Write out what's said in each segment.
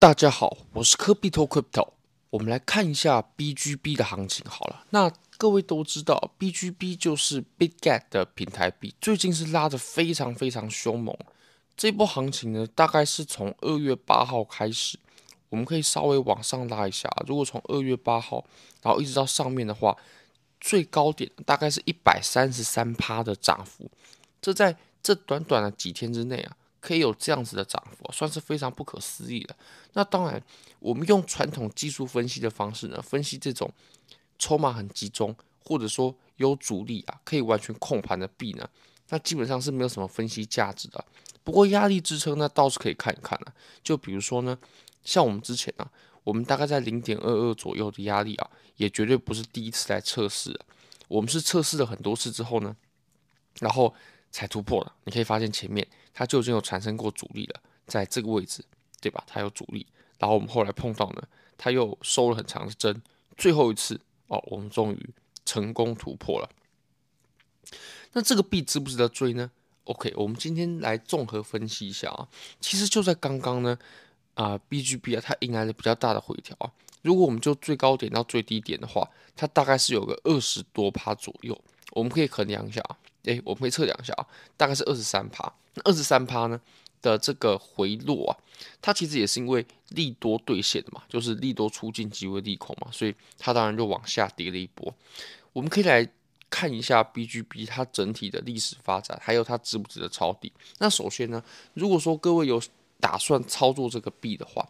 大家好，我是科比托 Crypto。我们来看一下 BGB 的行情好了。那各位都知道，BGB 就是 Bitget 的平台币，最近是拉得非常非常凶猛。这波行情呢，大概是从二月八号开始，我们可以稍微往上拉一下。如果从二月八号，然后一直到上面的话，最高点大概是一百三十三趴的涨幅。这在这短短的几天之内啊。可以有这样子的涨幅，算是非常不可思议的。那当然，我们用传统技术分析的方式呢，分析这种筹码很集中，或者说有主力啊，可以完全控盘的币呢，那基本上是没有什么分析价值的。不过压力支撑呢，倒是可以看一看啊。就比如说呢，像我们之前啊，我们大概在零点二二左右的压力啊，也绝对不是第一次来测试。我们是测试了很多次之后呢，然后。才突破了，你可以发现前面它就已经有产生过阻力了，在这个位置，对吧？它有阻力，然后我们后来碰到呢，它又收了很长的针，最后一次哦，我们终于成功突破了。那这个币值不值得追呢？OK，我们今天来综合分析一下啊。其实就在刚刚呢，啊、，BGB 啊，它迎来了比较大的回调啊。如果我们就最高点到最低点的话，它大概是有个二十多趴左右，我们可以衡量一下啊。诶，我们可以测量一下啊，大概是二十三趴。那二十三趴呢的这个回落啊，它其实也是因为利多兑现的嘛，就是利多出尽即为利空嘛，所以它当然就往下跌了一波。我们可以来看一下 BGB 它整体的历史发展，还有它值不值得抄底。那首先呢，如果说各位有打算操作这个币的话，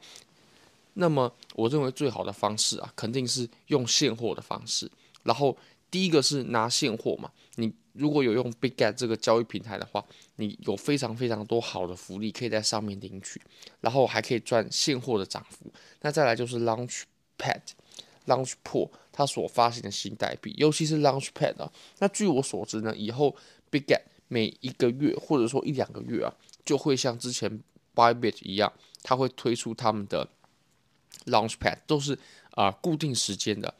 那么我认为最好的方式啊，肯定是用现货的方式，然后。第一个是拿现货嘛，你如果有用 BigGet 这个交易平台的话，你有非常非常多好的福利可以在上面领取，然后还可以赚现货的涨幅。那再来就是 Launchpad、Launchpool 它所发行的新代币，尤其是 Launchpad 啊。那据我所知呢，以后 Bitget 每一个月或者说一两个月啊，就会像之前 Bybit 一样，它会推出他们的 Launchpad，都是啊、固定时间的，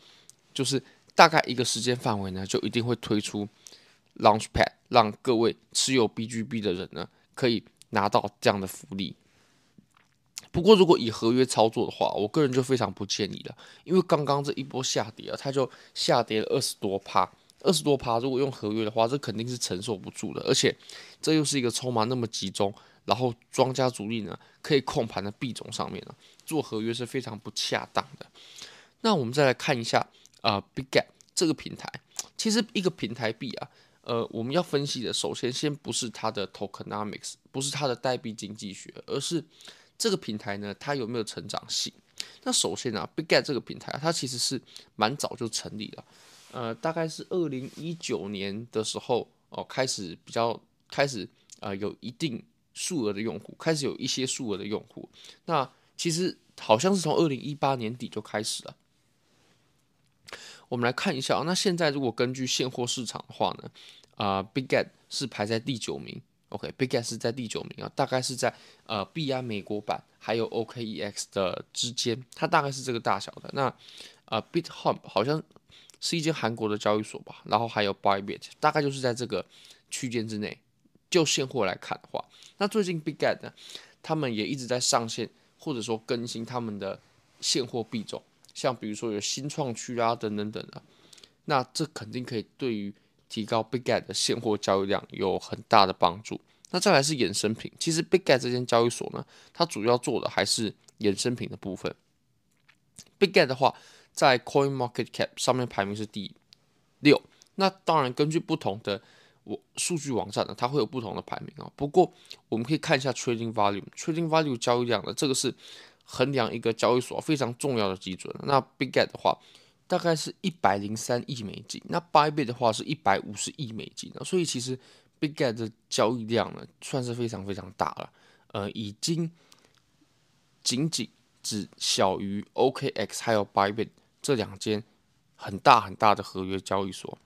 就是。大概一个时间范围呢，就一定会推出 Launchpad，让各位持有 BGB 的人呢，可以拿到这样的福利。不过，如果以合约操作的话，我个人就非常不建议了，因为刚刚这一波下跌啊，它就下跌了二十多趴，二十多趴，如果用合约的话，这肯定是承受不住的。而且，这又是一个筹码那么集中，然后庄家主力呢可以控盘的币种上面呢，做合约是非常不恰当的。那我们再来看一下。啊、Bitget 这个平台，其实一个平台币啊，呃，我们要分析的，首先先不是它的 Tokenomics，不是它的代币经济学，而是这个平台呢，它有没有成长性？那首先啊，Bitget 这个平台啊，它其实是蛮早就成立了，呃，大概是二零一九年的时候哦，开始比较开始呃有一定数额的用户，开始有一些数额的用户。那其实好像是从二零一八年底就开始了。我们来看一下，那现在如果根据现货市场的话呢，啊、呃、，BigGet 是排在第九名，OK，BigGet 是在第九名啊，大概是在呃币安美国版还有 OKEX 的之间，它大概是这个大小的。那啊、呃、BitHub 好像是一间韩国的交易所吧，然后还有 Bybit，大概就是在这个区间之内。就现货来看的话，那最近 BigGet 呢，他们也一直在上线或者说更新他们的现货币种。像比如说有新创区啊等等等的，那这肯定可以对于提高 BigGet 的现货交易量有很大的帮助。那再来是衍生品，其实 BigGet 这间交易所呢，它主要做的还是衍生品的部分。BigGet 的话，在 Coin Market Cap 上面排名是第六。那当然，根据不同的我数据网站呢，它会有不同的排名啊。不过我们可以看一下 Trading Volume，Trading Volume 交易量的这个是。衡量一个交易所非常重要的基准。那 Big Get 的话，大概是一百零三亿美金。那 Bybit 的话是一百五十亿美金。所以其实 Big Get 的交易量呢，算是非常非常大了。呃，已经仅仅只小于 OKX 还有 Bybit 这两间很大很大的合约交易所。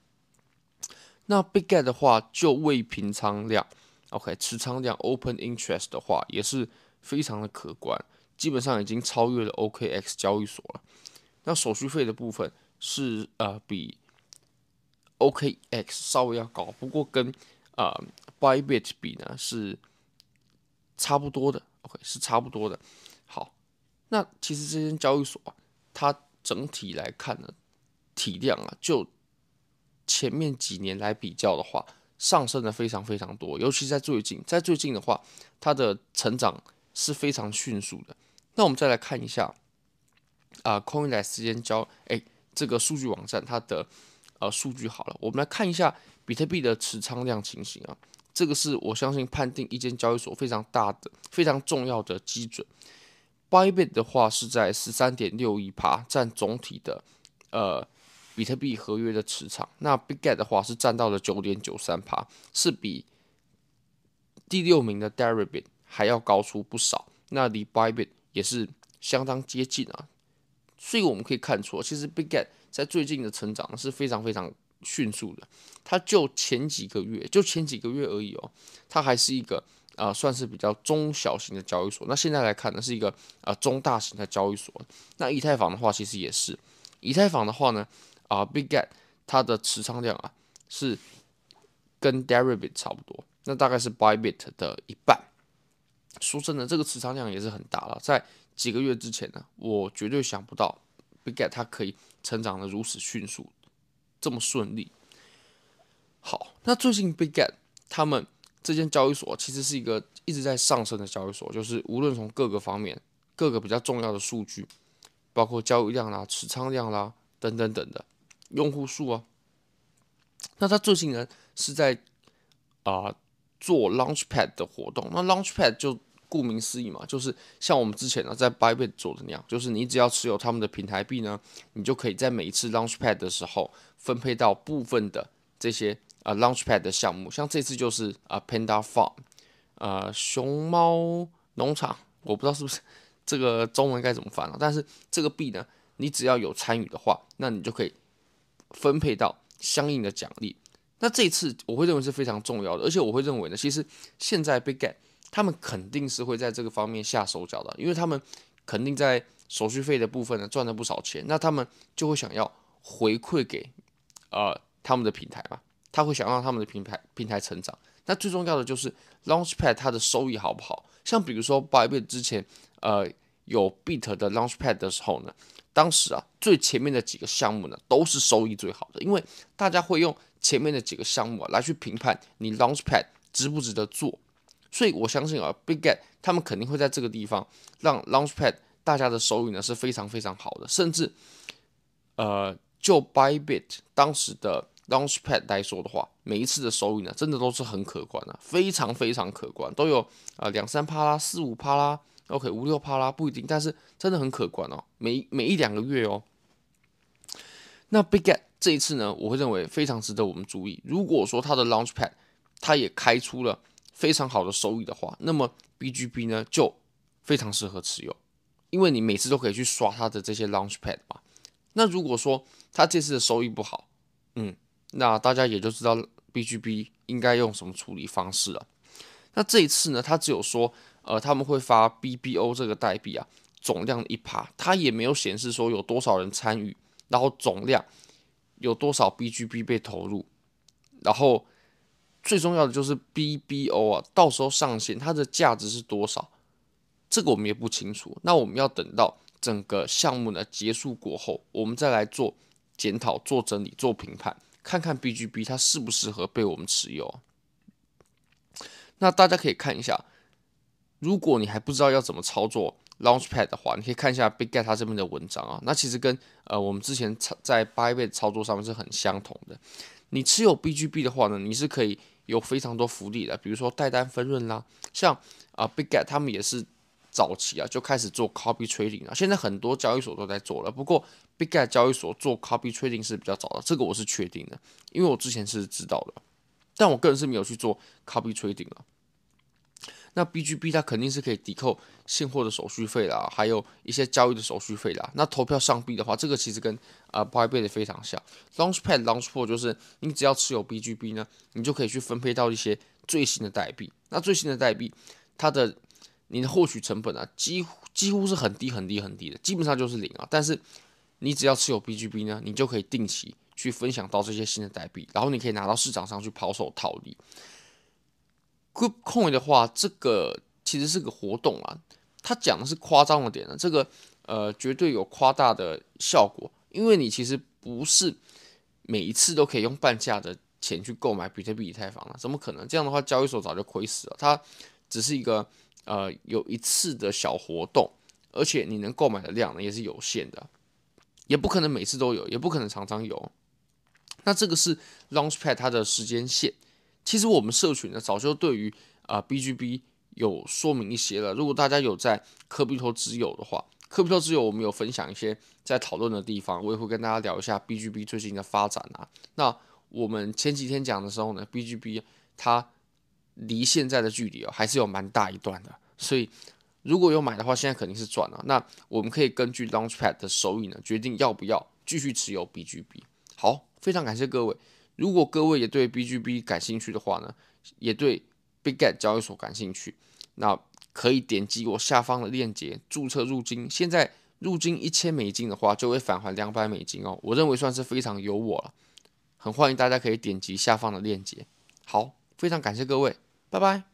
那 Big Get 的话，就未平仓量，OK，持仓量 Open Interest 的话，也是非常的可观。基本上已经超越了 OKX 交易所了。那手续费的部分是呃比 OKX 稍微要高，不过跟呃 Bybit 比呢是差不多的。OK 是差不多的。好，那其实这间交易所啊，它整体来看呢，体量啊，就前面几年来比较的话，上升的非常非常多，尤其在最近，在最近的话，它的成长是非常迅速的。那我们再来看一下啊，CoinDesk 之间交哎这个数据网站它的呃数据好了，我们来看一下比特币的持仓量情形啊，这个是我相信判定一间交易所非常大的、非常重要的基准。Bybit 的话是在十三点六一趴，占总体的呃比特币合约的持仓。那 b i g g e t 的话是占到了九点九三趴，是比第六名的 Deribit 还要高出不少。那离 Bybit 也是相当接近啊，所以我们可以看出，其实 Big Get 在最近的成长是非常非常迅速的。它就前几个月，就前几个月而已哦，它还是一个。啊、算是比较中小型的交易所。那现在来看呢，是一个啊、中大型的交易所。那以太坊的话，其实也是。以太坊的话呢，啊、Big Get 它的持仓量啊是跟 Deribit 差不多，那大概是 Bybit 的一半。说真的，这个持仓量也是很大了。在几个月之前呢，我绝对想不到 b i g g e t 它可以成长的如此迅速，这么顺利。好，那最近 b i g g e t 他们。这间交易所其实是一个一直在上升的交易所，就是无论从各个方面、各个比较重要的数据，包括交易量啦、持仓量啦等等等的用户数啊，那它最近呢是在啊、做 Launchpad 的活动。那 Launchpad 就顾名思义嘛，就是像我们之前呢在 Bybit 做的那样，就是你只要持有他们的平台币呢，你就可以在每一次 Launchpad 的时候分配到部分的这些。啊、Launchpad 的项目，像这次就是啊、Panda Farm，呃，熊猫农场，我不知道是不是这个中文该怎么翻了，但是这个币呢，你只要有参与的话，那你就可以分配到相应的奖励。那这一次我会认为是非常重要的，而且我会认为呢，其实现在 Bitget 他们肯定是会在这个方面下手脚的，因为他们肯定在手续费的部分呢赚了不少钱，那他们就会想要回馈给呃他们的平台嘛。他会想让他们的平台平台成长，那最重要的就是 Launchpad 它的收益好不好？像比如说 Bybit 之前呃有 Bit 的 Launchpad 的时候呢，当时啊最前面的几个项目呢都是收益最好的，因为大家会用前面的几个项目啊来去评判你 Launchpad 值不值得做，所以我相信啊，Bigget 他们肯定会在这个地方让 Launchpad 大家的收益呢是非常非常好的，甚至呃就 Bybit 当时的。Launchpad 来说的话，每一次的收益呢，真的都是很可观的，非常非常可观，都有啊两三趴啦，四五趴啦，OK 五六趴啦，不一定，但是真的很可观哦，每每一两个月哦。那 Bigget 这一次呢，我会认为非常值得我们注意。如果说它的 Launchpad 它也开出了非常好的收益的话，那么 BGB 呢就非常适合持有，因为你每次都可以去刷它的这些 Launchpad 嘛。那如果说它这次的收益不好，嗯。那大家也就知道 BGB 应该用什么处理方式了。那这一次呢，他只有说，呃，他们会发 BBO 这个代币啊，总量一趴，他也没有显示说有多少人参与，然后总量有多少 BGB 被投入，然后最重要的就是 BBO 啊，到时候上线它的价值是多少，这个我们也不清楚。那我们要等到整个项目呢结束过后，我们再来做检讨、做整理、做评判。看看 BGB 它适不适合被我们持有。那大家可以看一下，如果你还不知道要怎么操作 Launchpad 的话，你可以看一下 Bigget 它这边的文章啊。那其实跟呃我们之前在 Bybit 操作上面是很相同的。你持有 BGB 的话呢，你是可以有非常多福利的，比如说代单分润啦，像啊 Bigget 他们也是。早期啊就开始做 copy trading 啊，现在很多交易所都在做了。不过 Bigget 交易所做 copy trading 是比较早的，这个我是确定的，因为我之前是知道的，但我个人是没有去做 copy trading 了。那 BGB 它肯定是可以抵扣现货的手续费啦，还有一些交易的手续费啦。那投票上币的话，这个其实跟啊 Bybit 非常像。Launchpad Launchpool 就是你只要持有 BGB 呢，你就可以去分配到一些最新的代币。那最新的代币它的你的获取成本啊，几乎几乎是很低很低很低的，基本上就是零啊。但是你只要持有 BGB 呢，你就可以定期去分享到这些新的代币，然后你可以拿到市场上去抛售套利。Group Coin 的话，这个其实是个活动啊，他讲的是夸张的点呢，这个呃绝对有夸大的效果，因为你其实不是每一次都可以用半价的钱去购买比特币、以太坊了，怎么可能？这样的话，交易所早就亏死了。它只是一个呃有一次的小活动，而且你能购买的量呢也是有限的，也不可能每次都有，也不可能常常有。那这个是 Launchpad 它的时间线。其实我们社群呢早就对于啊、BGB 有说明一些了。如果大家有在科比托之友的话，科比托之友我们有分享一些在讨论的地方，我也会跟大家聊一下 BGB 最近的发展啊。那我们前几天讲的时候呢，BGB 它离现在的距离哦还是有蛮大一段的，所以如果有买的话，现在肯定是赚了。那我们可以根据 Launchpad 的收益呢，决定要不要继续持有 BGB。好，非常感谢各位。如果各位也对 BGB 感兴趣的话呢，也对 BigGet 交易所感兴趣，那可以点击我下方的链接注册入金。现在入金一千美金的话，就会返还两百美金哦。我认为算是非常有我了，很欢迎大家可以点击下方的链接。好，非常感谢各位，拜拜。